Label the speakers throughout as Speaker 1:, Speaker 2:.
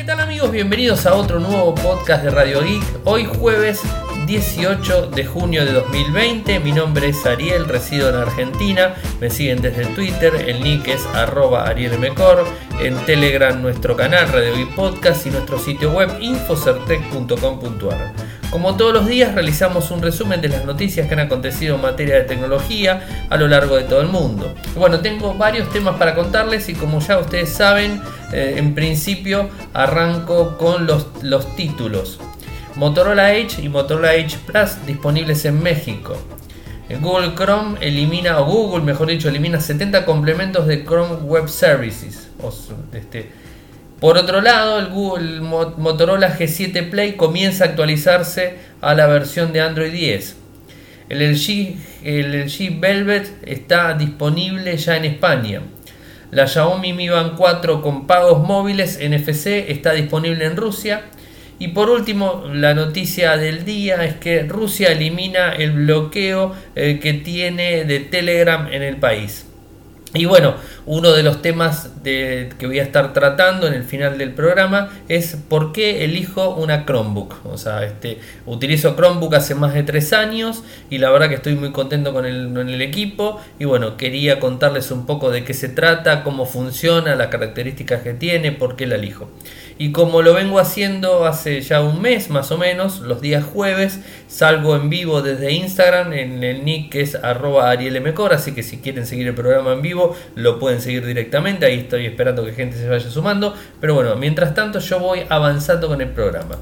Speaker 1: ¿Qué tal amigos? Bienvenidos a otro nuevo podcast de Radio Geek. Hoy jueves 18 de junio de 2020. Mi nombre es Ariel, resido en Argentina. Me siguen desde Twitter, el nick es arroba arielmecor. En Telegram nuestro canal Radio Geek Podcast y nuestro sitio web infocertec.com.ar. Como todos los días realizamos un resumen de las noticias que han acontecido en materia de tecnología a lo largo de todo el mundo. Bueno, tengo varios temas para contarles y como ya ustedes saben, eh, en principio arranco con los, los títulos. Motorola Edge y Motorola Edge Plus disponibles en México. Google Chrome elimina, o Google mejor dicho, elimina 70 complementos de Chrome Web Services. este, por otro lado, el Google Motorola G7 Play comienza a actualizarse a la versión de Android 10. El LG, el LG Velvet está disponible ya en España. La Xiaomi Mi Band 4 con pagos móviles NFC está disponible en Rusia. Y por último, la noticia del día es que Rusia elimina el bloqueo eh, que tiene de Telegram en el país. Y bueno, uno de los temas que voy a estar tratando en el final del programa es por qué elijo una Chromebook. O sea, este, utilizo Chromebook hace más de tres años y la verdad que estoy muy contento con el, con el equipo. Y bueno, quería contarles un poco de qué se trata, cómo funciona, las características que tiene, por qué la elijo. Y como lo vengo haciendo hace ya un mes más o menos, los días jueves salgo en vivo desde Instagram en el nick que es arroba arielmcor, así que si quieren seguir el programa en vivo lo pueden seguir directamente, ahí estoy esperando que gente se vaya sumando, pero bueno, mientras tanto yo voy avanzando con el programa.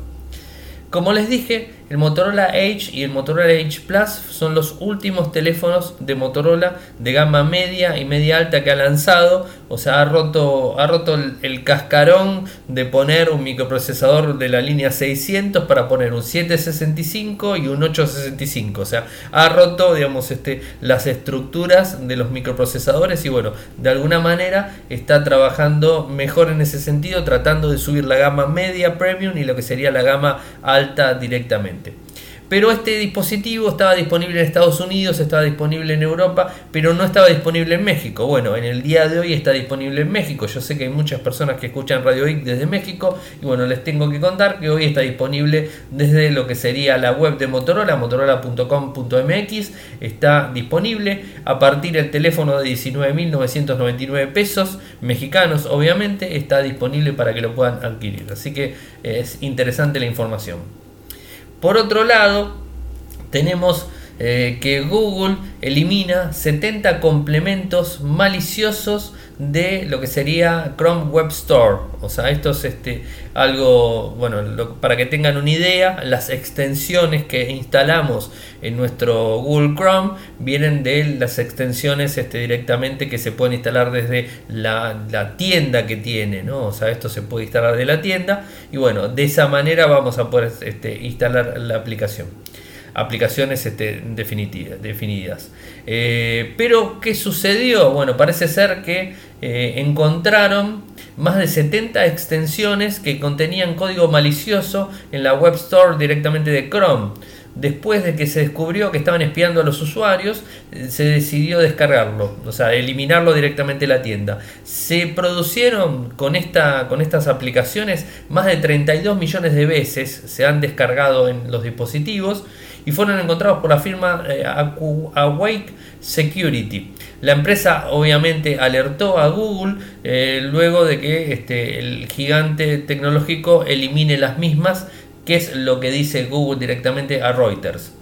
Speaker 1: Como les dije, el Motorola Edge y el Motorola Edge Plus son los últimos teléfonos de Motorola de gama media y media alta que ha lanzado. O sea, ha roto, ha roto el, cascarón de poner un microprocesador de la línea 600 para poner un 765 y un 865. O sea, ha roto, digamos, este, las estructuras de los microprocesadores y bueno, de alguna manera está trabajando mejor en ese sentido, tratando de subir la gama media premium y lo que sería la gama alta directamente. Pero este dispositivo estaba disponible en Estados Unidos, estaba disponible en Europa, pero no estaba disponible en México. Bueno, en el día de hoy está disponible en México. Yo sé que hay muchas personas que escuchan Radio Geek desde México y bueno, les tengo que contar que hoy está disponible desde lo que sería la web de Motorola, motorola.com.mx. Está disponible a partir del teléfono de 19.999 pesos mexicanos, obviamente, está disponible para que lo puedan adquirir. Así que es interesante la información. Por otro lado, tenemos eh, que Google elimina 70 complementos maliciosos de lo que sería Chrome Web Store. O sea, esto es este, algo, bueno, para que tengan una idea, las extensiones que instalamos en nuestro Google Chrome vienen de las extensiones este, directamente que se pueden instalar desde la, tienda que tiene, ¿no? O sea, esto se puede instalar de la tienda y bueno, de esa manera vamos a poder este, instalar la aplicación aplicaciones este, definidas. Eh, pero, ¿qué sucedió? Bueno, parece ser que eh, encontraron más de 70 extensiones que contenían código malicioso en la Web Store directamente de Chrome. Después de que se descubrió que estaban espiando a los usuarios, se decidió descargarlo, o sea, eliminarlo directamente de la tienda. Se producieron con, esta, con estas aplicaciones más de 32 millones de veces, se han descargado en los dispositivos y fueron encontrados por la firma eh, Awake Security. La empresa obviamente alertó a Google eh, luego de que este, el gigante tecnológico elimine las mismas, que es lo que dice Google directamente a Reuters.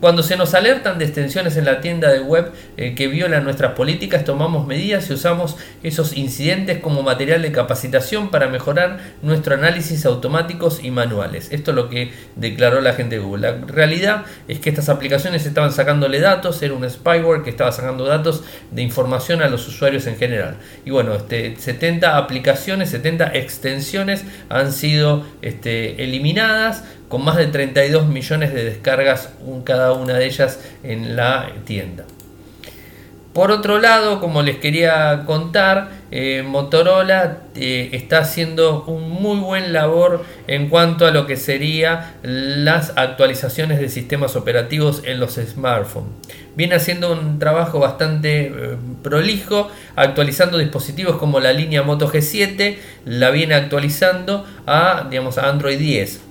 Speaker 1: Cuando se nos alertan de extensiones en la tienda de web eh, que violan nuestras políticas, tomamos medidas y usamos esos incidentes como material de capacitación para mejorar nuestro análisis automáticos y manuales. Esto es lo que declaró la gente de Google. La realidad es que estas aplicaciones estaban sacándole datos, era un spyware que estaba sacando datos de información a los usuarios en general. Y bueno, este, 70 aplicaciones, 70 extensiones han sido este, eliminadas con más de 32 millones de descargas cada una de ellas en la tienda. Por otro lado, como les quería contar, eh, Motorola eh, está haciendo un muy buen labor en cuanto a lo que sería las actualizaciones de sistemas operativos en los smartphones. Viene haciendo un trabajo bastante eh, prolijo, actualizando dispositivos como la línea Moto G7, la viene actualizando a, digamos, a Android 10.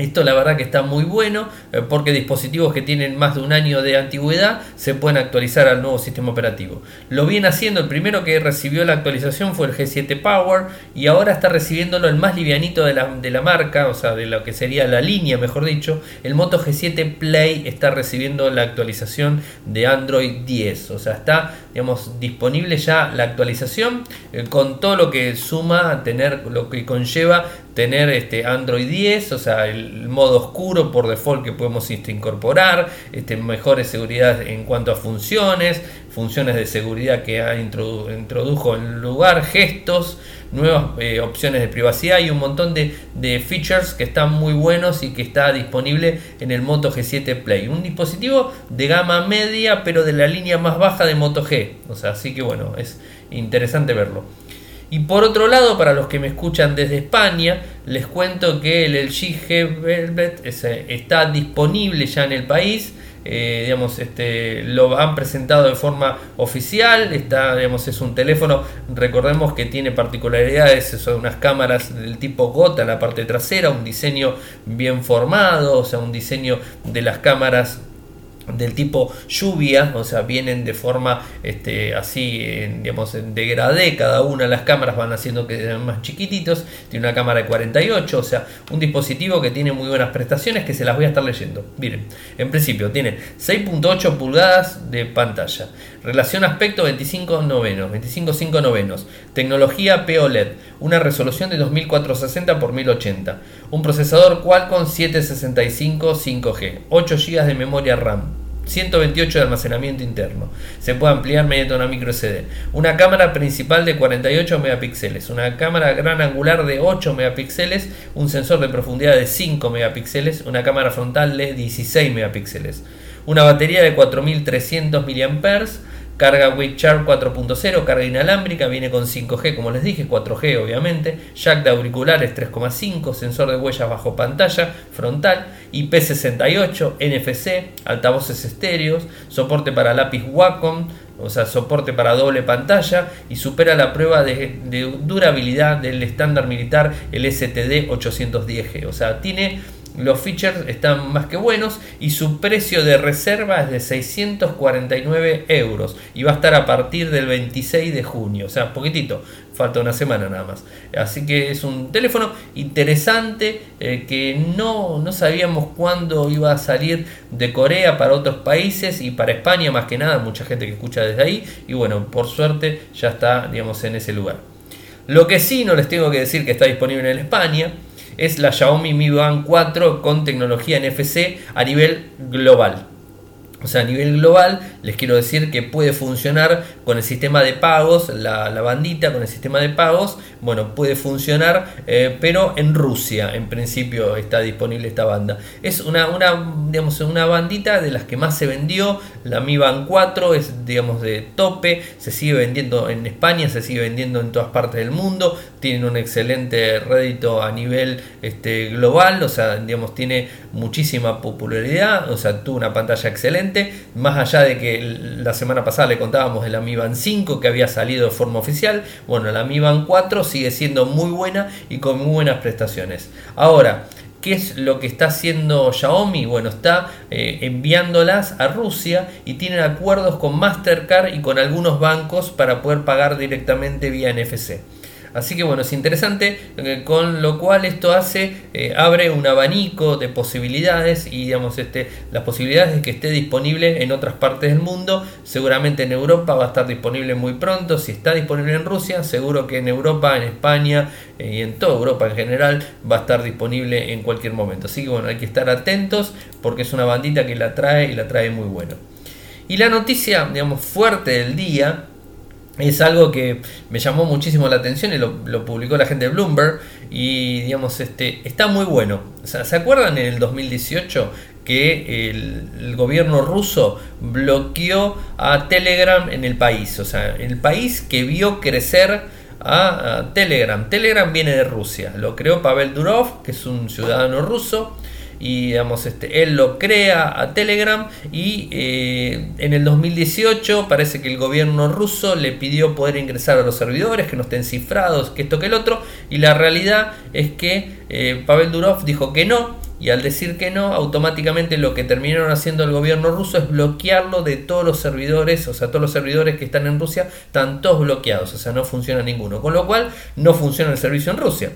Speaker 1: Esto la verdad que está muy bueno eh, porque dispositivos que tienen más de un año de antigüedad se pueden actualizar al nuevo sistema operativo. Lo viene haciendo, el primero que recibió la actualización fue el G7 Power y ahora está recibiéndolo el más livianito de la, de la marca, o sea, de lo que sería la línea, mejor dicho. El Moto G7 Play está recibiendo la actualización de Android 10, o sea, está digamos, disponible ya la actualización eh, con todo lo que suma tener, lo que conlleva tener este Android 10, o sea, el modo oscuro por default que podemos incorporar, este, mejores seguridad en cuanto a funciones, funciones de seguridad que ha introdujo en lugar, gestos, nuevas eh, opciones de privacidad y un montón de, de, features que están muy buenos y que está disponible en el Moto G7 Play. Un dispositivo de gama media pero de la línea más baja de Moto G. O sea, así que bueno, es interesante verlo. Y por otro lado, para los que me escuchan desde España, les cuento que el LG G Velvet está disponible ya en el país. Eh, digamos, este, lo han presentado de forma oficial, está, digamos, es un teléfono, recordemos que tiene particularidades, son unas cámaras del tipo gota en la parte trasera, un diseño bien formado, o sea, un diseño de las cámaras del tipo lluvia, o sea, vienen de forma este, así, digamos, en degradé, cada una de las cámaras van haciendo que sean más chiquititos, tiene una cámara de 48, o sea, un dispositivo que tiene muy buenas prestaciones que se las voy a estar leyendo. Miren, en principio tiene 6.8 pulgadas de pantalla, relación aspecto 25 novenos, 25.5 novenos, tecnología POLED, una resolución de 2460 x 1080, un procesador Qualcomm 765 5G, 8 GB de memoria RAM, 128 de almacenamiento interno. Se puede ampliar mediante una micro SD. Una cámara principal de 48 megapíxeles. Una cámara gran angular de 8 megapíxeles. Un sensor de profundidad de 5 megapíxeles. Una cámara frontal de 16 megapíxeles. Una batería de 4300 mAh Carga Charge 4.0, carga inalámbrica, viene con 5G, como les dije, 4G obviamente, jack de auriculares 3.5, sensor de huellas bajo pantalla, frontal, IP68, NFC, altavoces estéreos, soporte para lápiz Wacom, o sea, soporte para doble pantalla y supera la prueba de, de durabilidad del estándar militar, el STD 810G. O sea, tiene los features están más que buenos y su precio de reserva es de 649 euros y va a estar a partir del 26 de junio, o sea, poquitito, falta una semana nada más. Así que es un teléfono interesante eh, que no, no sabíamos cuándo iba a salir de Corea para otros países y para España más que nada, mucha gente que escucha desde ahí y bueno, por suerte ya está, digamos, en ese lugar. Lo que sí no les tengo que decir que está disponible en España es la Xiaomi Mi Band 4 con tecnología NFC a nivel global. O sea, a nivel global, les quiero decir que puede funcionar con el sistema de pagos, la, bandita con el sistema de pagos, bueno, puede funcionar, eh, pero en Rusia, en principio, está disponible esta banda. Es una, una, digamos, una bandita de las que más se vendió, la Mi Band 4 es, digamos, de tope, se sigue vendiendo en España, se sigue vendiendo en todas partes del mundo, tiene un excelente rédito a nivel este, global, o sea, digamos, tiene muchísima popularidad, o sea, tuvo una pantalla excelente más allá de que la semana pasada le contábamos de la Mi Band 5 que había salido de forma oficial, bueno, la Mi Band 4 sigue siendo muy buena y con muy buenas prestaciones. Ahora, ¿Qué es lo que está haciendo Xiaomi? Bueno, está eh, enviándolas a Rusia y tienen acuerdos con Mastercard y con algunos bancos para poder pagar directamente vía NFC. Así que bueno, es interesante, eh, con lo cual esto hace, eh, abre un abanico de posibilidades y digamos, este, las posibilidades de que esté disponible en otras partes del mundo, seguramente en Europa va a estar disponible muy pronto, si está disponible en Rusia, seguro que en Europa, en España eh, y en toda Europa en general va a estar disponible en cualquier momento. Así que bueno, hay que estar atentos porque es una bandita que la trae y la trae muy bueno. Y la noticia, digamos, fuerte del día es algo que me llamó muchísimo la atención y lo, publicó la gente de Bloomberg y digamos este está muy bueno. ¿Se acuerdan en el 2018 que el, gobierno ruso bloqueó a Telegram en el país? O sea, el país que vio crecer a, Telegram. Telegram viene de Rusia, lo creó Pavel Durov, que es un ciudadano ruso y digamos, este, él lo crea a Telegram y eh, en el 2018 parece que el gobierno ruso le pidió poder ingresar a los servidores, que no estén cifrados, que esto que el otro, y la realidad es que eh, Pavel Durov dijo que no, y al decir que no, automáticamente lo que terminaron haciendo el gobierno ruso es bloquearlo de todos los servidores, o sea, todos los servidores que están en Rusia están todos bloqueados, o sea, no funciona ninguno, con lo cual no funciona el servicio en Rusia.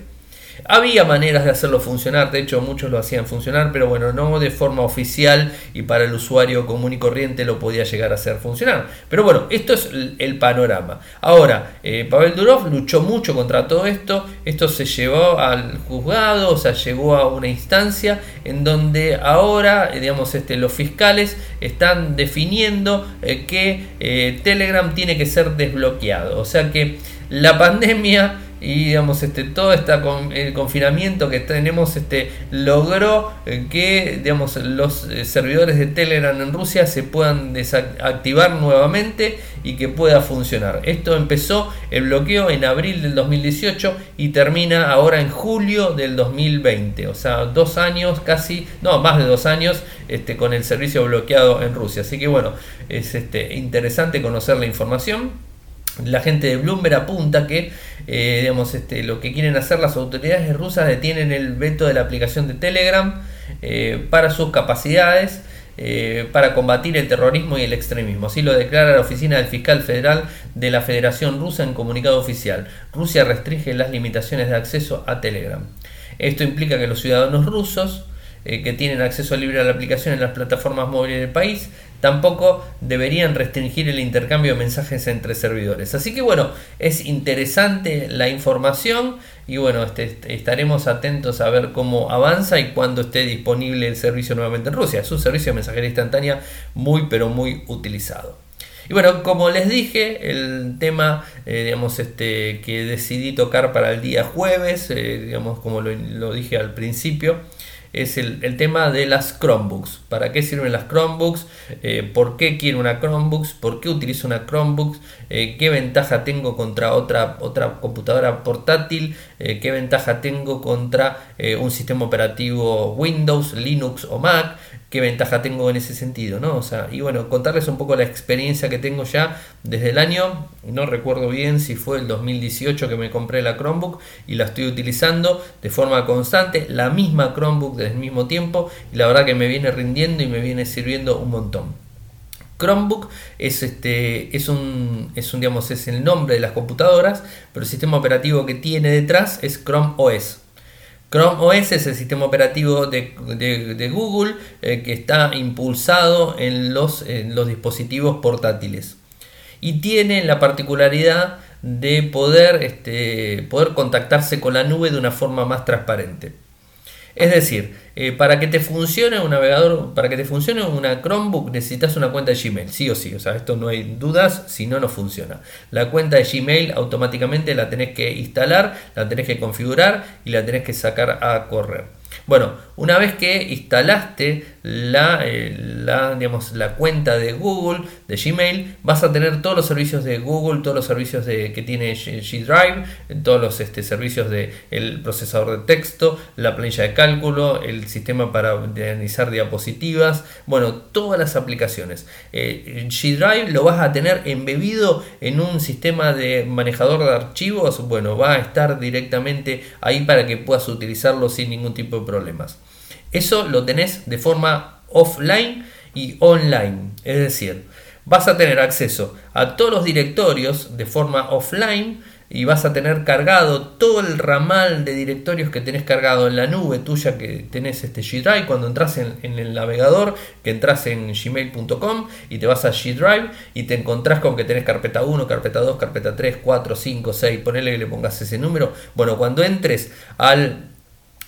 Speaker 1: Había maneras de hacerlo funcionar, de hecho muchos lo hacían funcionar, pero bueno, no de forma oficial y para el usuario común y corriente lo podía llegar a hacer funcionar. Pero bueno, esto es el panorama. Ahora, eh, Pavel Durov luchó mucho contra todo esto, esto se llevó al juzgado, o sea, llegó a una instancia en donde ahora, eh, digamos, este, los fiscales están definiendo eh, que Telegram tiene que ser desbloqueado, o sea que la pandemia y digamos este todo está con el confinamiento que tenemos este logró eh, que digamos los eh, servidores de Telegram en Rusia se puedan desactivar nuevamente y que pueda funcionar. Esto empezó el bloqueo en abril del 2018 y termina ahora en julio del 2020, o sea, dos años casi, no, más de dos años este, con el servicio bloqueado en Rusia. Así que bueno, es este, interesante conocer la información. La gente de Bloomberg apunta que eh, digamos, este, lo que quieren hacer las autoridades rusas detienen el veto de la aplicación de Telegram eh, para sus capacidades eh, para combatir el terrorismo y el extremismo. Así lo declara la oficina del fiscal federal de la Federación Rusa en comunicado oficial. Rusia restringe las limitaciones de acceso a Telegram. Esto implica que los ciudadanos rusos que tienen acceso libre a la aplicación en las plataformas móviles del país tampoco deberían restringir el intercambio de mensajes entre servidores. Así que bueno, es interesante la información y bueno, este, estaremos atentos a ver cómo avanza y cuándo esté disponible el servicio nuevamente en Rusia. Es un servicio de mensajería instantánea muy pero muy utilizado. Y bueno, como les dije, el tema eh, digamos, este, que decidí tocar para el día jueves, eh, digamos, como lo dije al principio, es el, tema de las Chromebooks. ¿Para qué sirven las Chromebooks? Eh, ¿Por qué quiero una Chromebooks? ¿Por qué utilizo una Chromebooks? Eh, ¿Qué ventaja tengo contra otra, otra computadora portátil? Eh, ¿Qué ventaja tengo contra un sistema operativo Windows, Linux o Mac? qué ventaja tengo en ese sentido, ¿no? O sea, y bueno, contarles un poco la experiencia que tengo ya desde el año, no recuerdo bien si fue el 2018 que me compré la Chromebook y la estoy utilizando de forma constante, la misma Chromebook desde el mismo tiempo y la verdad que me viene rindiendo y me viene sirviendo un montón. Chromebook es este es un es un digamos es el nombre de las computadoras, pero el sistema operativo que tiene detrás es Chrome OS. Chrome OS es el sistema operativo de, Google eh, que está impulsado en los, los dispositivos portátiles. Y tiene la particularidad de poder, este, poder contactarse con la nube de una forma más transparente. Es decir, eh, para que te funcione un navegador, para que te funcione una Chromebook necesitas una cuenta de Gmail, sí o sí, o sea, esto no hay dudas, si no, no funciona. La cuenta de Gmail automáticamente la tenés que instalar, la tenés que configurar y la tenés que sacar a correr. Bueno, una vez que instalaste la, eh, la, digamos, la cuenta de Google, de Gmail, vas a tener todos los servicios de Google, todos los servicios de, que tiene G Drive, todos los este, servicios del el procesador de texto, la planilla de cálculo, el sistema para organizar diapositivas, bueno, todas las aplicaciones. Eh, G Drive lo vas a tener embebido en un sistema de manejador de archivos, bueno, va a estar directamente ahí para que puedas utilizarlo sin ningún tipo de problemas. Eso lo tenés de forma offline y online. Es decir, vas a tener acceso a todos los directorios de forma offline y vas a tener cargado todo el ramal de directorios que tenés cargado en la nube tuya que tenés este G Drive cuando entras en, el navegador que entras en gmail.com y te vas a G Drive y te encontrás con que tenés carpeta 1, carpeta 2, carpeta 3, 4, 5, 6, ponele que le pongas ese número. Bueno, cuando entres al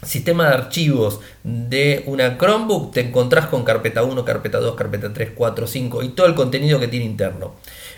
Speaker 1: sistema de archivos de una Chromebook, te encontrás con carpeta 1, carpeta 2, carpeta 3, 4, 5 y todo el contenido que tiene interno.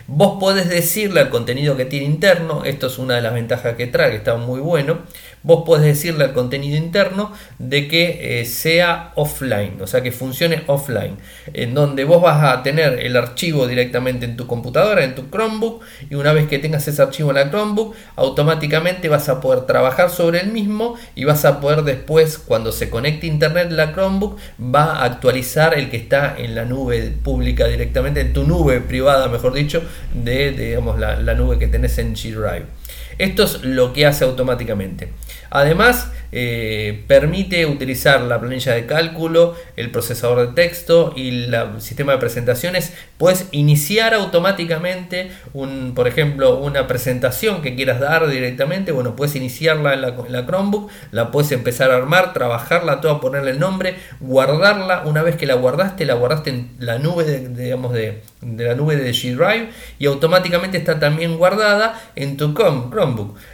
Speaker 1: Vos podés decirle al contenido que tiene interno, esto es una de las ventajas que trae, que está muy bueno, vos podés decirle al contenido interno de que eh, sea offline, o sea que funcione offline, en donde vos vas a tener el archivo directamente en tu computadora, en tu Chromebook, y una vez que tengas ese archivo en la Chromebook, automáticamente vas a poder trabajar sobre el mismo y vas a poder después, cuando se conecte internet la Chromebook, va a actualizar el que está en la nube pública directamente, en tu nube privada, mejor dicho, de, digamos, la, la nube que tenés en G Drive. Esto es lo que hace automáticamente. Además, eh, permite utilizar la planilla de cálculo, el procesador de texto y el sistema de presentaciones. Puedes iniciar automáticamente, un, por ejemplo, una presentación que quieras dar directamente. Bueno, puedes iniciarla en la, Chromebook, la puedes empezar a armar, trabajarla toda, ponerle el nombre, guardarla. Una vez que la guardaste, la guardaste en la nube de, digamos, de, la nube de G Drive y automáticamente está también guardada en tu Chromebook.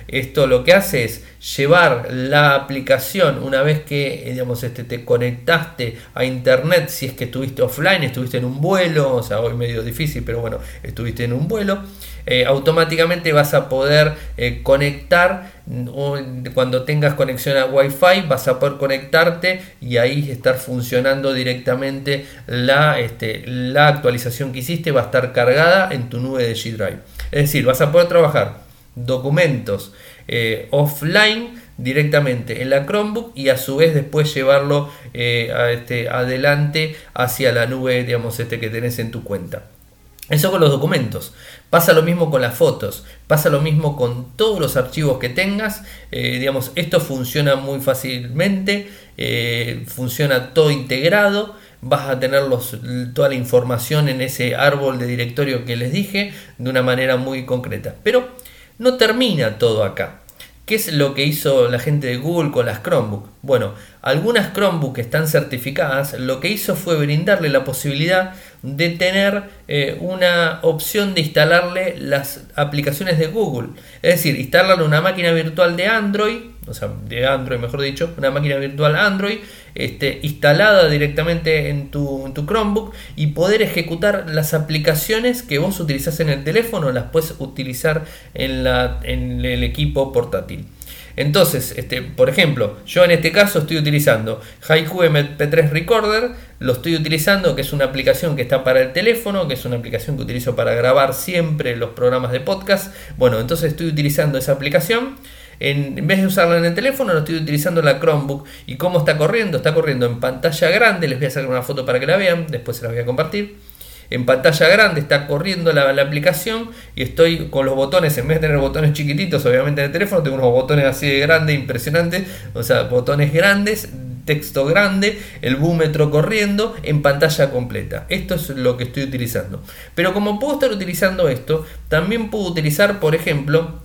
Speaker 1: Esto lo que hace es llevar la aplicación una vez que digamos, este, te conectaste a internet, si es que estuviste offline, estuviste en un vuelo, o sea, hoy medio difícil, pero bueno, estuviste en un vuelo, eh, automáticamente vas a poder eh, conectar, cuando tengas conexión a Wi-Fi, vas a poder conectarte y ahí estar funcionando directamente la, este, la actualización que hiciste, va a estar cargada en tu nube de G Drive. Es decir, vas a poder trabajar documentos eh, offline directamente en la Chromebook y a su vez después llevarlo eh, este, adelante hacia la nube digamos este que tenés en tu cuenta eso con los documentos. Pasa lo mismo con las fotos. Pasa lo mismo con todos los archivos que tengas. Eh, digamos, esto funciona muy fácilmente. funciona todo integrado. Vas a tener toda la información en ese árbol de directorio que les dije de una manera muy concreta. Pero no termina todo acá. ¿Qué es lo que hizo la gente de Google con las Chromebook? Bueno, algunas Chromebook que están certificadas, lo que hizo fue brindarle la posibilidad de tener eh, una opción de instalarle las aplicaciones de Google. Es decir, instalarle una máquina virtual de Android, o sea, de Android mejor dicho, una máquina virtual Android este, instalada directamente en tu, en tu, Chromebook y poder ejecutar las aplicaciones que vos utilizás en el teléfono, las puedes utilizar en, la, en el equipo portátil. Entonces, este, por ejemplo, yo en este caso estoy utilizando Haiku MP3 Recorder, lo estoy utilizando, que es una aplicación que está para el teléfono, que es una aplicación que utilizo para grabar siempre los programas de podcast. Bueno, entonces estoy utilizando esa aplicación en, vez de usarla en el teléfono, lo estoy utilizando en la Chromebook. ¿Y cómo está corriendo? Está corriendo en pantalla grande. Les voy a sacar una foto para que la vean. Después se la voy a compartir. En pantalla grande está corriendo la, aplicación y estoy con los botones, en vez de tener botones chiquititos, obviamente en el teléfono, tengo unos botones así de grandes, impresionantes, o sea, botones grandes, texto grande, el búmetro corriendo en pantalla completa. Esto es lo que estoy utilizando. Pero como puedo estar utilizando esto, también puedo utilizar, por ejemplo,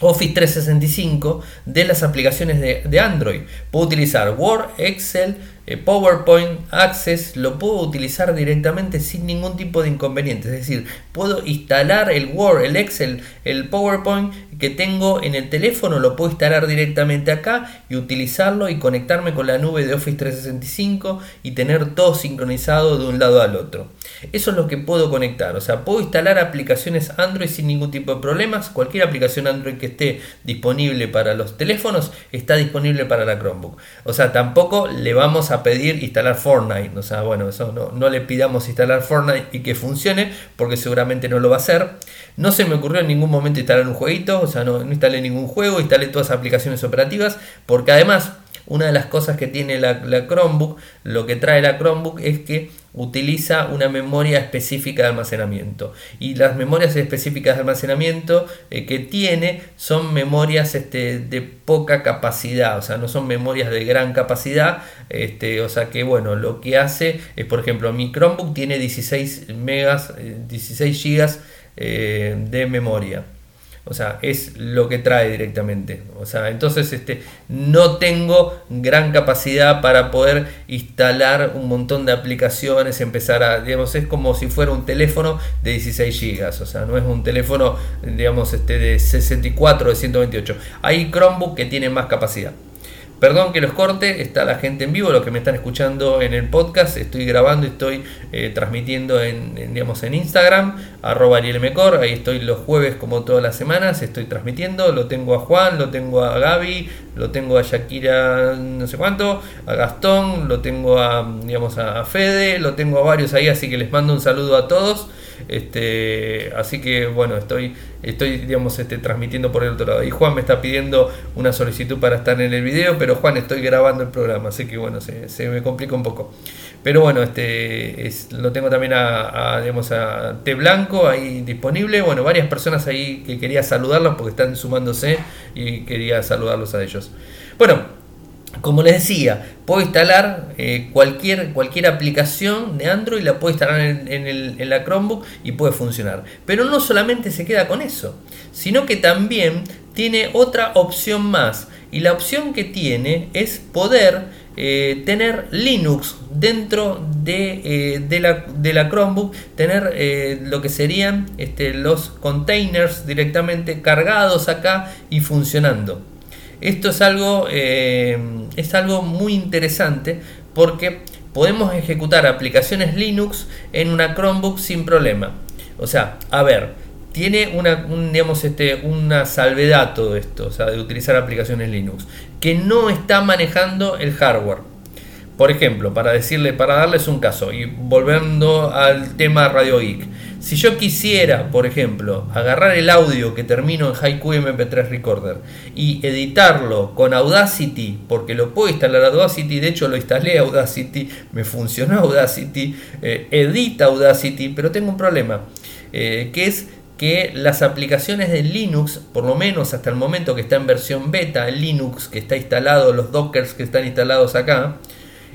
Speaker 1: Office 365 de las aplicaciones de, Android. Puedo utilizar Word, Excel, PowerPoint, Access, lo puedo utilizar directamente sin ningún tipo de inconveniente. Es decir, puedo instalar el Word, el Excel, el PowerPoint que tengo en el teléfono, lo puedo instalar directamente acá y utilizarlo y conectarme con la nube de Office 365 y tener todo sincronizado de un lado al otro. Eso es lo que puedo conectar, o sea, puedo instalar aplicaciones Android sin ningún tipo de problemas. Cualquier aplicación Android que esté disponible para los teléfonos está disponible para la Chromebook. O sea, tampoco le vamos a pedir instalar Fortnite. O sea, bueno, eso no, no le pidamos instalar Fortnite y que funcione porque seguramente no lo va a hacer. No se me ocurrió en ningún momento instalar un jueguito, o sea, no, no instalé ningún juego, instalé todas las aplicaciones operativas porque además una de las cosas que tiene la, Chromebook, lo que trae la Chromebook es que utiliza una memoria específica de almacenamiento. Y las memorias específicas de almacenamiento eh, que tiene son memorias este, de poca capacidad, o sea, no son memorias de gran capacidad. Este, o sea que bueno, lo que hace es, por ejemplo, mi Chromebook tiene 16 megas, 16 eh, gigas eh, de memoria. O sea, es lo que trae directamente. O sea, entonces este, no tengo gran capacidad para poder instalar un montón de aplicaciones, empezar a, digamos, es como si fuera un teléfono de 16 GB. O sea, no es un teléfono, digamos, este, de 64 o de 128. Hay Chromebook que tiene más capacidad. Perdón que los corte, está la gente en vivo, los que me están escuchando en el podcast, estoy grabando y estoy eh, transmitiendo en, digamos, en Instagram, arroba Mecor, ahí estoy los jueves como todas las semanas, estoy transmitiendo, lo tengo a Juan, lo tengo a Gaby, lo tengo a Shakira no sé cuánto, a Gastón, lo tengo a, digamos, a Fede, lo tengo a varios ahí, así que les mando un saludo a todos. Este, así que bueno, estoy, estoy digamos, este, transmitiendo por el otro lado. Y Juan me está pidiendo una solicitud para estar en el video, pero Juan, estoy grabando el programa, así que bueno, se, me complica un poco. Pero bueno, este lo tengo también a, a, digamos, a T Blanco ahí disponible. Bueno, varias personas ahí que quería saludarlos porque están sumándose y quería saludarlos a ellos. Bueno, como les decía, puedo instalar eh, cualquier, cualquier aplicación de Android, la puedo instalar en, la Chromebook y puede funcionar. Pero no solamente se queda con eso, sino que también tiene otra opción más. Y la opción que tiene es poder eh, tener Linux dentro de, eh, la, de, la, Chromebook, tener lo que serían este, los containers directamente cargados acá y funcionando. Esto es algo, eh, es algo muy interesante porque podemos ejecutar aplicaciones Linux en una Chromebook sin problema. O sea, a ver, tiene una, digamos, este, una salvedad todo esto, o sea, de utilizar aplicaciones Linux, que no está manejando el hardware. Por ejemplo, para decirle, para darles un caso, y volviendo al tema Radio Geek, si yo quisiera, por ejemplo, agarrar el audio que termino en Haiku MP3 Recorder y editarlo con Audacity, porque lo puedo instalar Audacity, de hecho lo instalé Audacity, me funcionó Audacity, eh, edita Audacity, pero tengo un problema, eh, que es que las aplicaciones de Linux, por lo menos hasta el momento que está en versión beta, Linux que está instalado, los dockers que están instalados acá,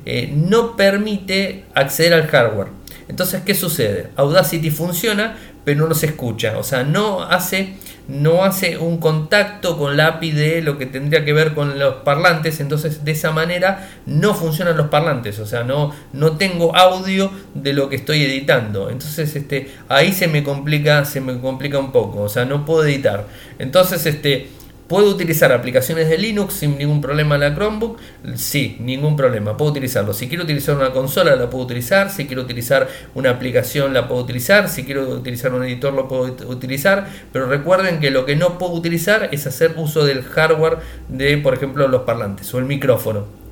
Speaker 1: eh, no permite acceder al hardware. Entonces, ¿qué sucede? Audacity funciona, pero no se escucha. O sea, no hace, no hace un contacto con la API de lo que tendría que ver con los parlantes. Entonces, de esa manera no funcionan los parlantes. O sea, no, no tengo audio de lo que estoy editando. Entonces, este, ahí se me complica, se me complica un poco. O sea, no puedo editar. Entonces, este ¿Puedo utilizar aplicaciones de Linux sin ningún problema en la Chromebook? Sí, ningún problema, puedo utilizarlo. Si quiero utilizar una consola la puedo utilizar, si quiero utilizar una aplicación la puedo utilizar, si quiero utilizar un editor lo puedo utilizar, pero recuerden que lo que no puedo utilizar es hacer uso del hardware de, por ejemplo, los parlantes o el micrófono.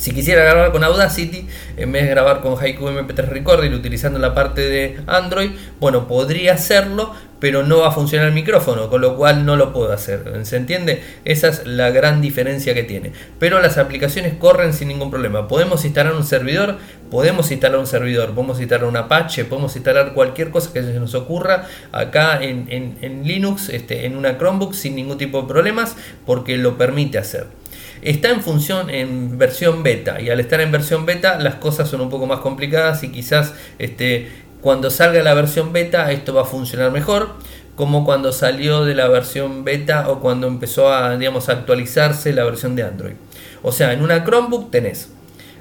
Speaker 1: Si quisiera grabar con Audacity, en vez de grabar con Haiku MP3 Recorder utilizando la parte de Android, bueno, podría hacerlo, pero no va a funcionar el micrófono, con lo cual no lo puedo hacer. ¿Se entiende? Esa es la gran diferencia que tiene. Pero las aplicaciones corren sin ningún problema. Podemos instalar un servidor, podemos instalar un servidor, podemos instalar un Apache, podemos instalar cualquier cosa que se nos ocurra acá en, Linux, este, en una Chromebook sin ningún tipo de problemas, porque lo permite hacer está en función en versión beta y al estar en versión beta las cosas son un poco más complicadas y quizás este, cuando salga la versión beta esto va a funcionar mejor como cuando salió de la versión beta o cuando empezó a, digamos, actualizarse la versión de Android. O sea, en una Chromebook tenés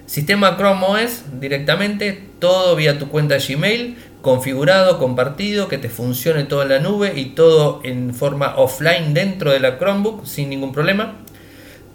Speaker 1: sistema Chrome OS directamente, todo vía tu cuenta Gmail, configurado, compartido, que te funcione todo en la nube y todo en forma offline dentro de la Chromebook sin ningún problema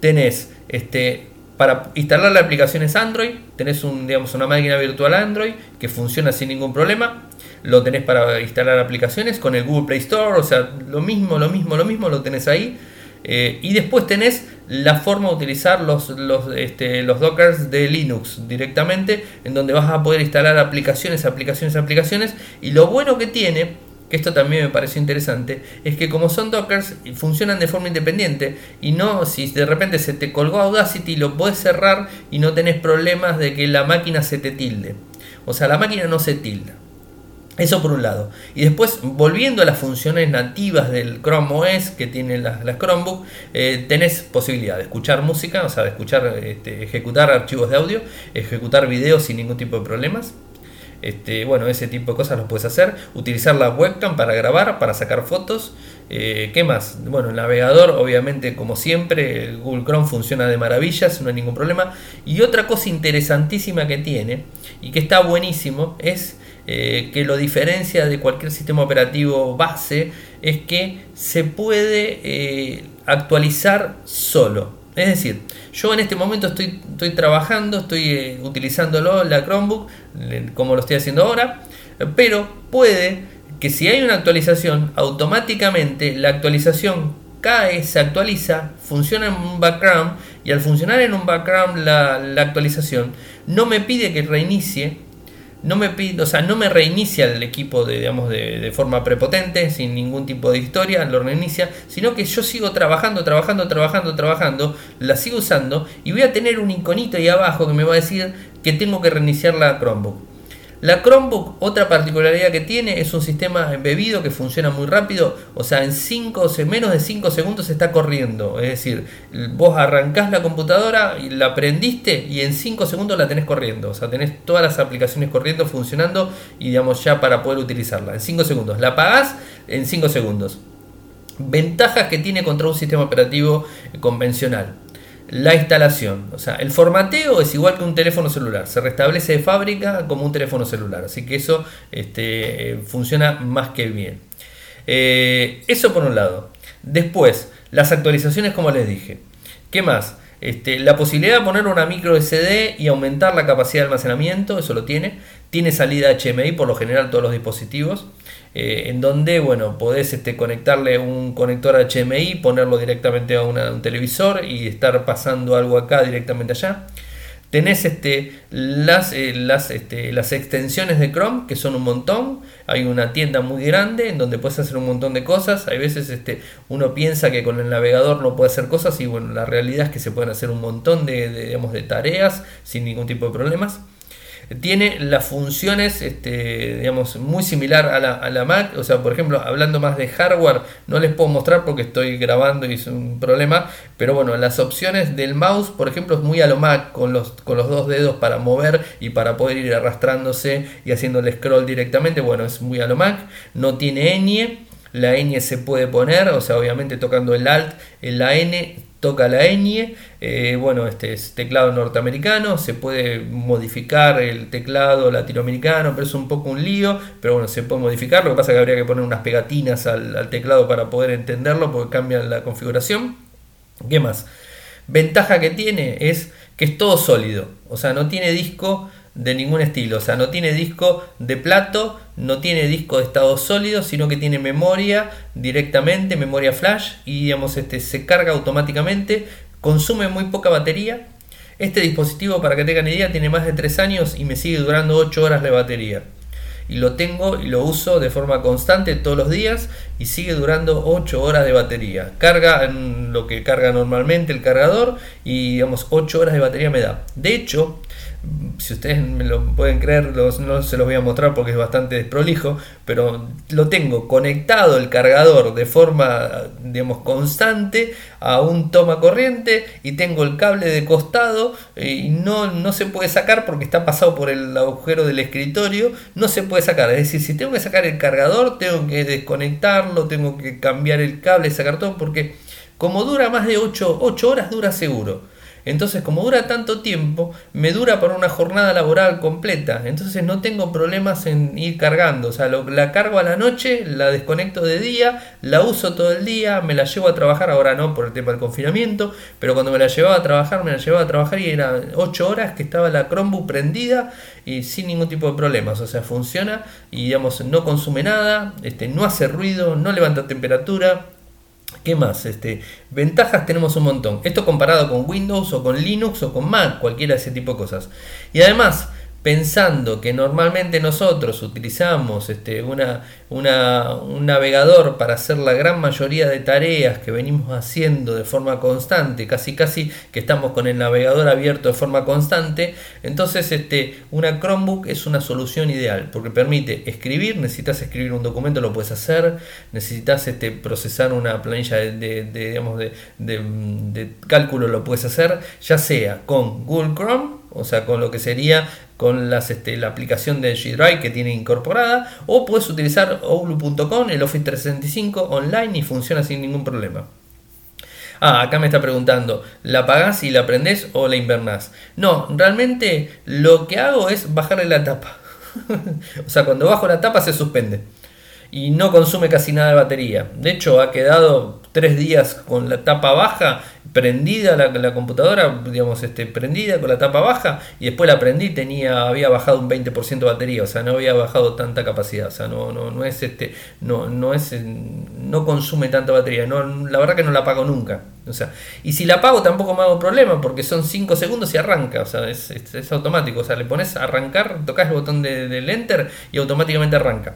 Speaker 1: tenés este, para instalar las aplicaciones Android, tenés un, digamos, una máquina virtual Android que funciona sin ningún problema. Lo tenés para instalar aplicaciones con el Google Play Store, o sea, lo mismo, lo mismo, lo mismo, lo tenés ahí. Eh, y después tenés la forma de utilizar los, los, este, los dockers de Linux directamente, en donde vas a poder instalar aplicaciones, aplicaciones, aplicaciones. Y lo bueno que tiene que esto también me pareció interesante, es que como son dockers funcionan de forma independiente y no si de repente se te colgó Audacity lo puedes cerrar y no tenés problemas de que la máquina se te tilde. O sea, la máquina no se tilda. Eso por un lado. Y después, volviendo a las funciones nativas del Chrome OS que tienen las, las Chromebook, eh, tenés posibilidad de escuchar música, o sea, de escuchar, este, ejecutar archivos de audio, ejecutar videos sin ningún tipo de problemas. Este, bueno, ese tipo de cosas lo puedes hacer. Utilizar la webcam para grabar, para sacar fotos. Eh, ¿Qué más? Bueno, el navegador, obviamente, como siempre, Google Chrome funciona de maravillas, no hay ningún problema. Y otra cosa interesantísima que tiene y que está buenísimo es eh, que lo diferencia de cualquier sistema operativo base es que se puede eh, actualizar solo. Es decir, yo en este momento estoy, estoy trabajando, estoy eh, utilizándolo, la Chromebook, como lo estoy haciendo ahora, pero puede que si hay una actualización, automáticamente la actualización cae, se actualiza, funciona en un background y al funcionar en un background la, la actualización no me pide que reinicie no me o sea, no me reinicia el equipo de, digamos, de, forma prepotente, sin ningún tipo de historia, lo reinicia, sino que yo sigo trabajando, trabajando, trabajando, trabajando, la sigo usando y voy a tener un iconito ahí abajo que me va a decir que tengo que reiniciar la Chromebook. La Chromebook, otra particularidad que tiene, es un sistema embebido que funciona muy rápido, o sea, en 5, menos de 5 segundos está corriendo. Es decir, vos arrancás la computadora y la prendiste y en 5 segundos la tenés corriendo. O sea, tenés todas las aplicaciones corriendo, funcionando y digamos ya para poder utilizarla. En 5 segundos. La apagás en 5 segundos. Ventajas que tiene contra un sistema operativo convencional la instalación. O sea, el formateo es igual que un teléfono celular. Se restablece de fábrica como un teléfono celular. Así que eso este, funciona más que bien. Eh, eso por un lado. Después, las actualizaciones como les dije. ¿Qué más? Este, la posibilidad de poner una micro SD y aumentar la capacidad de almacenamiento, eso lo tiene. Tiene salida HMI por lo general todos los dispositivos. Eh, en donde bueno, podés este, conectarle un conector HMI, ponerlo directamente a un televisor y estar pasando algo acá directamente allá. Tenés este, las, eh, las, este, las extensiones de Chrome, que son un montón. Hay una tienda muy grande en donde puedes hacer un montón de cosas. Hay veces este, uno piensa que con el navegador no puede hacer cosas y bueno, la realidad es que se pueden hacer un montón de, de tareas sin ningún tipo de problemas tiene las funciones, este, digamos, muy similar a la, a la, Mac. O sea, por ejemplo, hablando más de hardware, no les puedo mostrar porque estoy grabando y es un problema. Pero bueno, las opciones del mouse, por ejemplo, es muy a lo Mac, con los, con los dos dedos para mover y para poder ir arrastrándose y haciendo el scroll directamente. Bueno, es muy a lo Mac. No tiene ñ. La ñ se puede poner, o sea, obviamente tocando el Alt la N toca la ñ, eh, bueno, este es teclado norteamericano, se puede modificar el teclado latinoamericano, pero es un poco un lío, pero bueno, se puede modificar, lo que pasa es que habría que poner unas pegatinas al, teclado para poder entenderlo, porque cambia la configuración. ¿Qué más? Ventaja que tiene es que es todo sólido, o sea, no tiene disco de ningún estilo. O sea, no tiene disco de plato, no tiene disco de estado sólido, sino que tiene memoria directamente, memoria flash, y digamos, este, se carga automáticamente, consume muy poca batería. Este dispositivo, para que tengan idea, tiene más de 3 años y me sigue durando 8 horas de batería. Y lo tengo y lo uso de forma constante todos los días y sigue durando 8 horas de batería. Carga en lo que carga normalmente el cargador y digamos 8 horas de batería me da. De hecho, si ustedes me lo pueden creer, no se los voy a mostrar porque es bastante desprolijo, pero lo tengo conectado el cargador de forma, digamos, constante a un toma corriente y tengo el cable de costado y no, no se puede sacar porque está pasado por el agujero del escritorio, no se puede sacar. Es decir, si tengo que sacar el cargador, tengo que desconectarlo, tengo que cambiar el cable, sacar todo, porque como dura más de 8, 8 horas, dura seguro. Entonces, como dura tanto tiempo, me dura para una jornada laboral completa. Entonces no tengo problemas en ir cargando. O sea, la cargo a la noche, la desconecto de día, la uso todo el día, me la llevo a trabajar. Ahora no por el tema del confinamiento, pero cuando me la llevaba a trabajar, me la llevaba a trabajar y eran 8 horas que estaba la Chromebook prendida y sin ningún tipo de problemas. O sea, funciona y digamos, no consume nada, este, no hace ruido, no levanta temperatura ¿Qué más? Este, ventajas tenemos un montón. Esto comparado con Windows o con Linux o con Mac, cualquiera de ese tipo de cosas. Y además, pensando que normalmente nosotros utilizamos este, una, un navegador para hacer la gran mayoría de tareas que venimos haciendo de forma constante, casi casi que estamos con el navegador abierto de forma constante, entonces este, una Chromebook es una solución ideal porque permite escribir, necesitas escribir un documento, lo puedes hacer, necesitas este, procesar una planilla de, digamos, de, de cálculo, lo puedes hacer, ya sea con Google Chrome, o sea, con lo que sería con las, este, la aplicación de G-Drive que tiene incorporada, o puedes utilizar Outlook.com, el Office 365 online y funciona sin ningún problema. Ah, acá me está preguntando, ¿la apagás y la prendés o la invernás? No, realmente lo que hago es bajarle la tapa. o sea, cuando bajo la tapa se suspende y no consume casi nada de batería. De hecho, ha quedado tres días con la tapa baja, prendida la, la, computadora, digamos, este, prendida con la tapa baja, y después la prendí, tenía, había bajado un 20% de batería, o sea, no había bajado tanta capacidad, o sea, no, no, no es este, no, no es, no consume tanta batería, no, la verdad que no la apago nunca. O sea, y si la apago tampoco me hago problema porque son 5 segundos y arranca, o sea, es, es, automático, o sea, le pones arrancar, tocas el botón de, del enter y automáticamente arranca.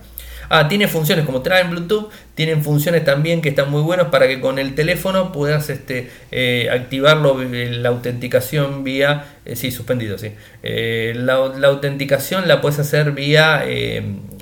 Speaker 1: Ah, tiene funciones como trae en Bluetooth, tienen funciones también que están muy buenas para que con el teléfono puedas este, eh, activarlo, eh, la autenticación vía, eh, sí, suspendido, sí. la, la, autenticación la puedes hacer vía,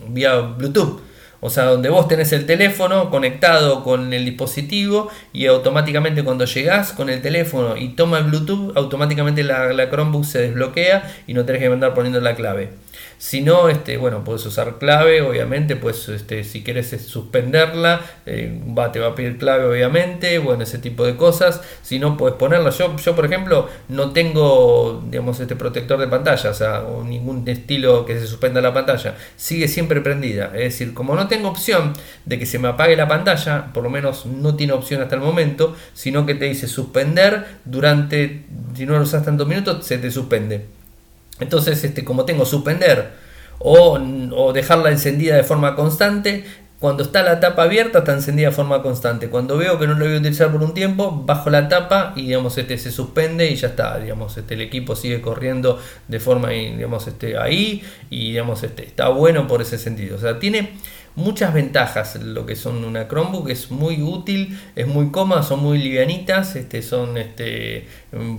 Speaker 1: vía Bluetooth. O sea, donde vos tenés el teléfono conectado con el dispositivo y automáticamente cuando llegás con el teléfono y toma el Bluetooth, automáticamente la, la Chromebook se desbloquea y no tenés que andar poniendo la clave. Si no, este, bueno, puedes usar clave, obviamente, pues este, si quieres eh, suspenderla, eh, te va a pedir clave, obviamente, bueno, ese tipo de cosas. Si no, puedes ponerla. Yo, yo por ejemplo, no tengo, digamos, este protector de pantalla, o sea, o ningún estilo que se suspenda la pantalla. Sigue siempre prendida. Es decir, como no tengo opción de que se me apague la pantalla, por lo menos no tiene opción hasta el momento, sino que te dice suspender durante, si no lo usas tantos minutos, se te suspende. Entonces, este, como tengo suspender o, o, dejarla encendida de forma constante, cuando está la tapa abierta está encendida de forma constante. Cuando veo que no lo voy a utilizar por un tiempo, bajo la tapa y digamos, este, se suspende y ya está. Digamos, este, el equipo sigue corriendo de forma digamos, este, ahí y digamos, este, está bueno por ese sentido. O sea, tiene muchas ventajas lo que son una Chromebook, es muy útil, es muy cómoda, son muy livianitas, este, son este,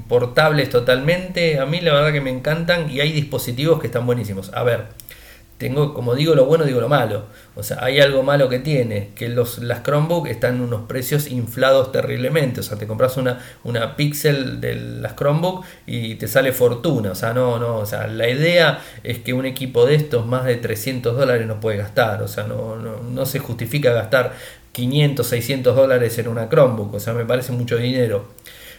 Speaker 1: portables totalmente, a mí la verdad que me encantan y hay dispositivos que están buenísimos. A ver, tengo, como digo lo bueno, digo lo malo. O sea, hay algo malo que tiene, que los, las Chromebook están en unos precios inflados terriblemente. O sea, te compras una, una Pixel de las Chromebook y te sale fortuna. O sea, no, no. O sea, la idea es que un equipo de estos más de 300 dólares no puede gastar. O sea, no, no, no se justifica gastar 500, 600 dólares en una Chromebook. O sea, me parece mucho dinero.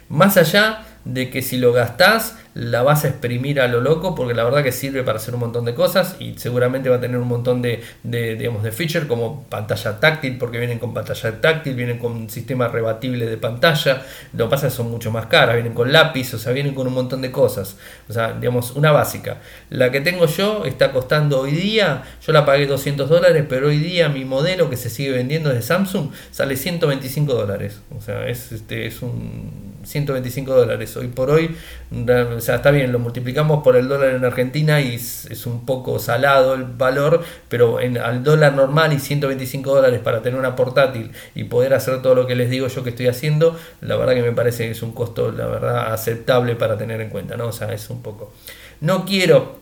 Speaker 1: Más allá de que si lo gastás la vas a exprimir a lo loco porque la verdad que sirve para hacer un montón de cosas y seguramente va a tener un montón de, de digamos de feature como pantalla táctil porque vienen con pantalla táctil vienen con sistema rebatible de pantalla. Lo que pasa es que son mucho más caras vienen con lápiz o sea vienen con un montón de cosas. O sea digamos una básica. La que tengo yo está costando hoy día yo la pagué 200 dólares pero hoy día mi modelo que se sigue vendiendo de Samsung sale 125 dólares. O sea es este es un 125 dólares hoy por hoy o sea, está bien, lo multiplicamos por el dólar en Argentina y es, un poco salado el valor, pero en, al dólar normal y 125 dólares para tener una portátil y poder hacer todo lo que les digo yo que estoy haciendo, la verdad que me parece que es un costo, la verdad, aceptable para tener en cuenta, ¿no? O sea, es un poco... No quiero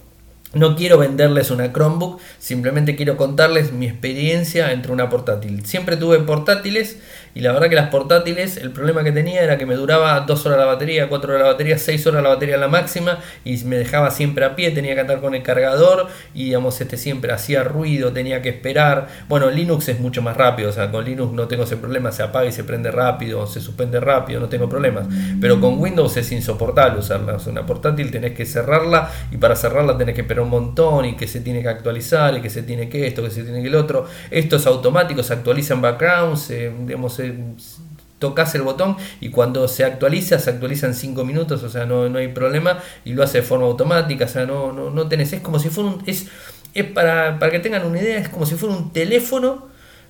Speaker 1: no quiero venderles una Chromebook, simplemente quiero contarles mi experiencia entre una portátil. Siempre tuve portátiles y la verdad que las portátiles, el problema que tenía era que me duraba 2 horas la batería, 4 horas la batería, 6 horas la batería la máxima y me dejaba siempre a pie, tenía que andar con el cargador y digamos, este siempre hacía ruido, tenía que esperar. Bueno, Linux es mucho más rápido, o sea, con Linux no tengo ese problema, se apaga y se prende rápido, se suspende rápido, no tengo problemas. Pero con Windows es insoportable usarla, o sea, una portátil tenés que cerrarla y para cerrarla tenés que esperar un montón y que se tiene que actualizar y que se tiene que esto, que se tiene que el otro. Esto es automático, se actualiza en background, digamos, tocas el botón y cuando se actualiza, se actualiza en 5 minutos, o sea, no, no, hay problema y lo hace de forma automática, o sea, no, no, no tenés, es como si fuera un, es, es para, para que tengan una idea, es como si fuera un teléfono,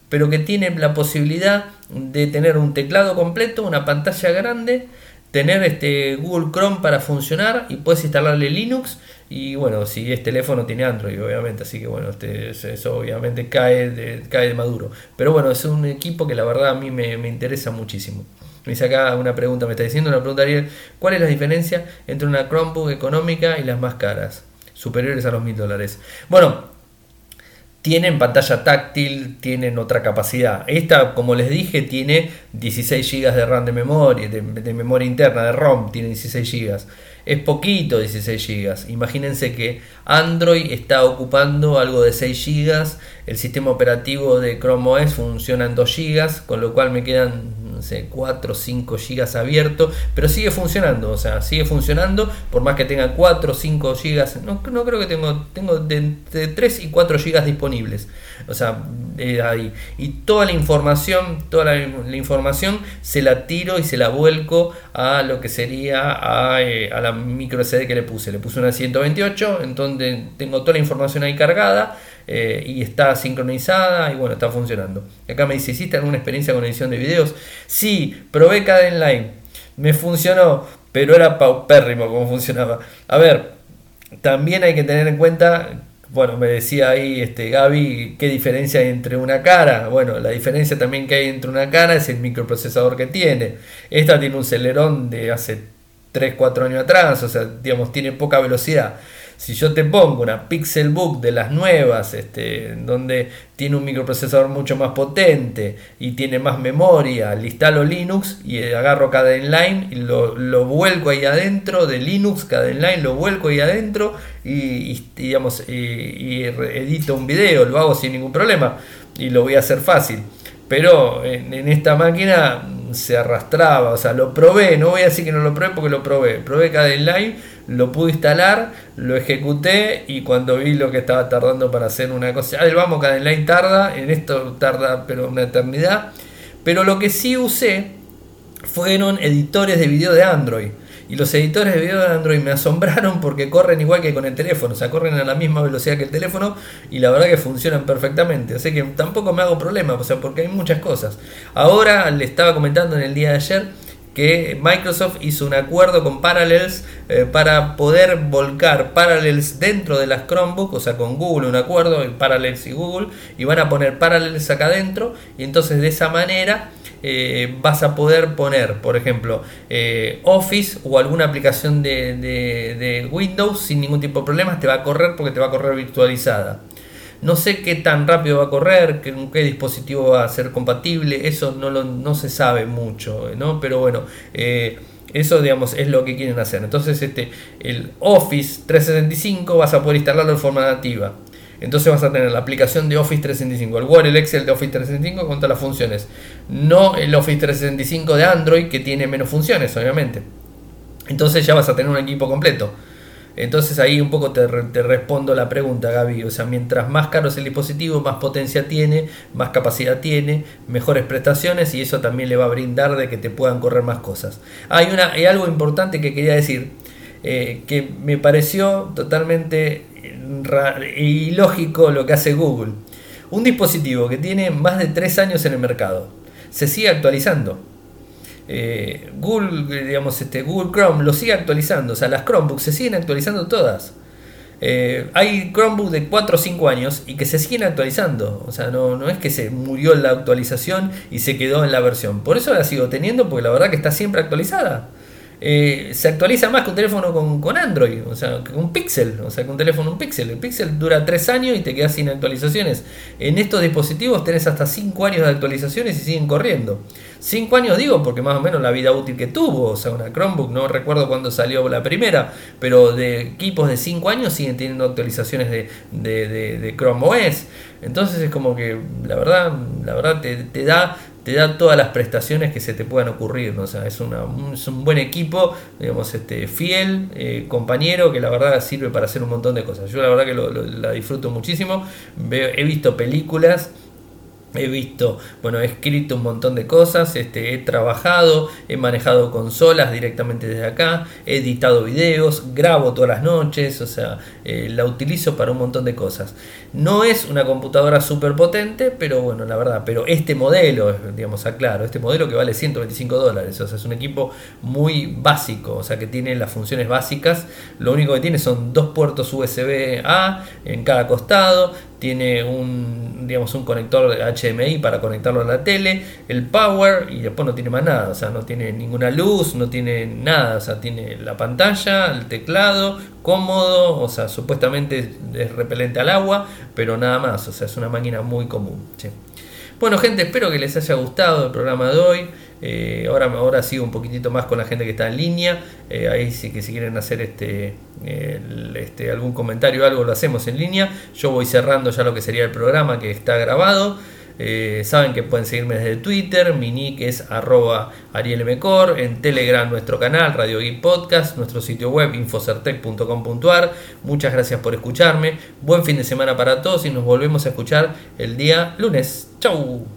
Speaker 1: pero que tiene la posibilidad de tener un teclado completo, una pantalla grande, tener este Google Chrome para funcionar y puedes instalarle Linux y bueno, si es teléfono tiene Android, obviamente, así que bueno, este, eso obviamente cae de, cae de maduro. Pero bueno, es un equipo que la verdad a mí me, interesa muchísimo. Me dice acá una pregunta, me está diciendo una pregunta Ariel, ¿cuál es la diferencia entre una Chromebook económica y las más caras, superiores a los mil dólares? Bueno, tienen pantalla táctil, tienen otra capacidad. Esta, como les dije, tiene 16 GB de RAM de memoria, de, memoria interna, de ROM, tiene 16 GB es poquito 16 GB. Imagínense que Android está ocupando algo de 6 GB, el sistema operativo de Chrome OS funciona en 2 GB, con lo cual me quedan no sé, 4 o 5 gigas abierto, pero sigue funcionando, o sea, sigue funcionando, por más que tenga 4 o 5 gigas, no, no creo que tengo, tengo de, 3 y 4 gigas disponibles, o sea, ahí. Y toda la información, toda la, información se la tiro y se la vuelco a lo que sería a, eh, a la micro SD que le puse, le puse una 128, entonces tengo toda la información ahí cargada, eh, y está sincronizada y bueno, está funcionando. Acá me dice, ¿hiciste alguna experiencia con edición de videos? Sí, probé Line me funcionó, pero era paupérrimo como funcionaba. A ver, también hay que tener en cuenta, bueno, me decía ahí este Gaby, ¿qué diferencia hay entre una cara? Bueno, la diferencia también que hay entre una cara es el microprocesador que tiene. Esta tiene un celerón de hace 3, 4 años atrás, o sea, digamos, tiene poca velocidad. Si yo te pongo una Pixelbook de las nuevas, este, donde tiene un microprocesador mucho más potente y tiene más memoria, le instalo Linux y agarro Line y lo, lo vuelco ahí adentro de Linux, Line lo vuelco ahí adentro y, digamos, y, edito un video, lo hago sin ningún problema y lo voy a hacer fácil. Pero en, en esta máquina se arrastraba, o sea, lo probé, no voy a decir que no lo probé porque lo probé, probé Line lo pude instalar, lo ejecuté y cuando vi lo que estaba tardando para hacer una cosa, ah, vamos, Line tarda, en esto tarda pero una eternidad, pero lo que sí usé fueron editores de video de Android. Y los editores de video de Android me asombraron porque corren igual que con el teléfono, o sea, corren a la misma velocidad que el teléfono y la verdad que funcionan perfectamente. Así que tampoco me hago problema, o sea, porque hay muchas cosas. Ahora le estaba comentando en el día de ayer que Microsoft hizo un acuerdo con Parallels eh, para poder volcar Parallels dentro de las Chromebook, o sea, con Google un acuerdo, Parallels y Google, y van a poner Parallels acá adentro, y entonces de esa manera eh, vas a poder poner, por ejemplo, eh, Office o alguna aplicación de, de Windows sin ningún tipo de problemas, te va a correr porque te va a correr virtualizada. No sé qué tan rápido va a correr, qué, qué dispositivo va a ser compatible, eso no, lo, no se sabe mucho, ¿no? Pero bueno, eh, eso digamos es lo que quieren hacer. Entonces este, el Office 365 vas a poder instalarlo de forma nativa. Entonces vas a tener la aplicación de Office 365, el Word, el Excel de Office 365 con todas las funciones. No el Office 365 de Android que tiene menos funciones, obviamente. Entonces ya vas a tener un equipo completo. Entonces ahí un poco te, respondo la pregunta, Gaby. O sea, mientras más caro es el dispositivo, más potencia tiene, más capacidad tiene, mejores prestaciones y eso también le va a brindar de que te puedan correr más cosas. Hay, una, hay algo importante que quería decir, eh, que me pareció totalmente ilógico lo que hace Google. Un dispositivo que tiene más de 3 años en el mercado, se sigue actualizando eh, Google, digamos, este, Google Chrome lo sigue actualizando, o sea, las Chromebooks se siguen actualizando todas. Eh, hay Chromebooks de 4 o 5 años y que se siguen actualizando. O sea, no, no es que se murió la actualización y se quedó en la versión. Por eso la sigo teniendo, porque la verdad que está siempre actualizada. Eh, se actualiza más que un teléfono con, Android, o sea, que un Pixel, o sea, que un teléfono un Pixel. El Pixel dura 3 años y te quedas sin actualizaciones. En estos dispositivos tenés hasta 5 años de actualizaciones y siguen corriendo. 5 años digo porque más o menos la vida útil que tuvo, o sea, una Chromebook, no recuerdo cuándo salió la primera, pero de equipos de 5 años siguen teniendo actualizaciones de, de, Chrome OS. Entonces es como que la verdad, la verdad te da te da todas las prestaciones que se te puedan ocurrir. ¿no? O sea, es, una, un, es un buen equipo, digamos, este, fiel, eh, compañero, que la verdad sirve para hacer un montón de cosas. Yo la verdad que lo, la disfruto muchísimo. he visto películas He visto, bueno, he escrito un montón de cosas, este, he trabajado, he manejado consolas directamente desde acá, he editado videos, grabo todas las noches, o sea, eh, la utilizo para un montón de cosas. No es una computadora súper potente, pero bueno, la verdad, pero este modelo, digamos, aclaro, este modelo que vale 125 dólares, o sea, es un equipo muy básico, o sea, que tiene las funciones básicas, lo único que tiene son dos puertos USB A en cada costado, tiene un, digamos, un conector HDMI para conectarlo a la tele, el power y después no tiene más nada, o sea, no tiene ninguna luz, no tiene nada, o sea, tiene la pantalla, el teclado, cómodo, o sea, supuestamente es repelente al agua, pero nada más, o sea, es una máquina muy común. Bueno, gente, espero que les haya gustado el programa de hoy. Eh, ahora, ahora sigo un poquitito más con la gente que está en línea. Eh, ahí sí que si quieren hacer este, este algún comentario o algo lo hacemos en línea. Yo voy cerrando ya lo que sería el programa que está grabado. Eh, saben que pueden seguirme desde Twitter, mi nick es arroba arielmcor, en Telegram nuestro canal Radio Geek Podcast, nuestro sitio web infocertec.com.ar. Muchas gracias por escucharme, buen fin de semana para todos y nos volvemos a escuchar el día lunes. ¡Chau!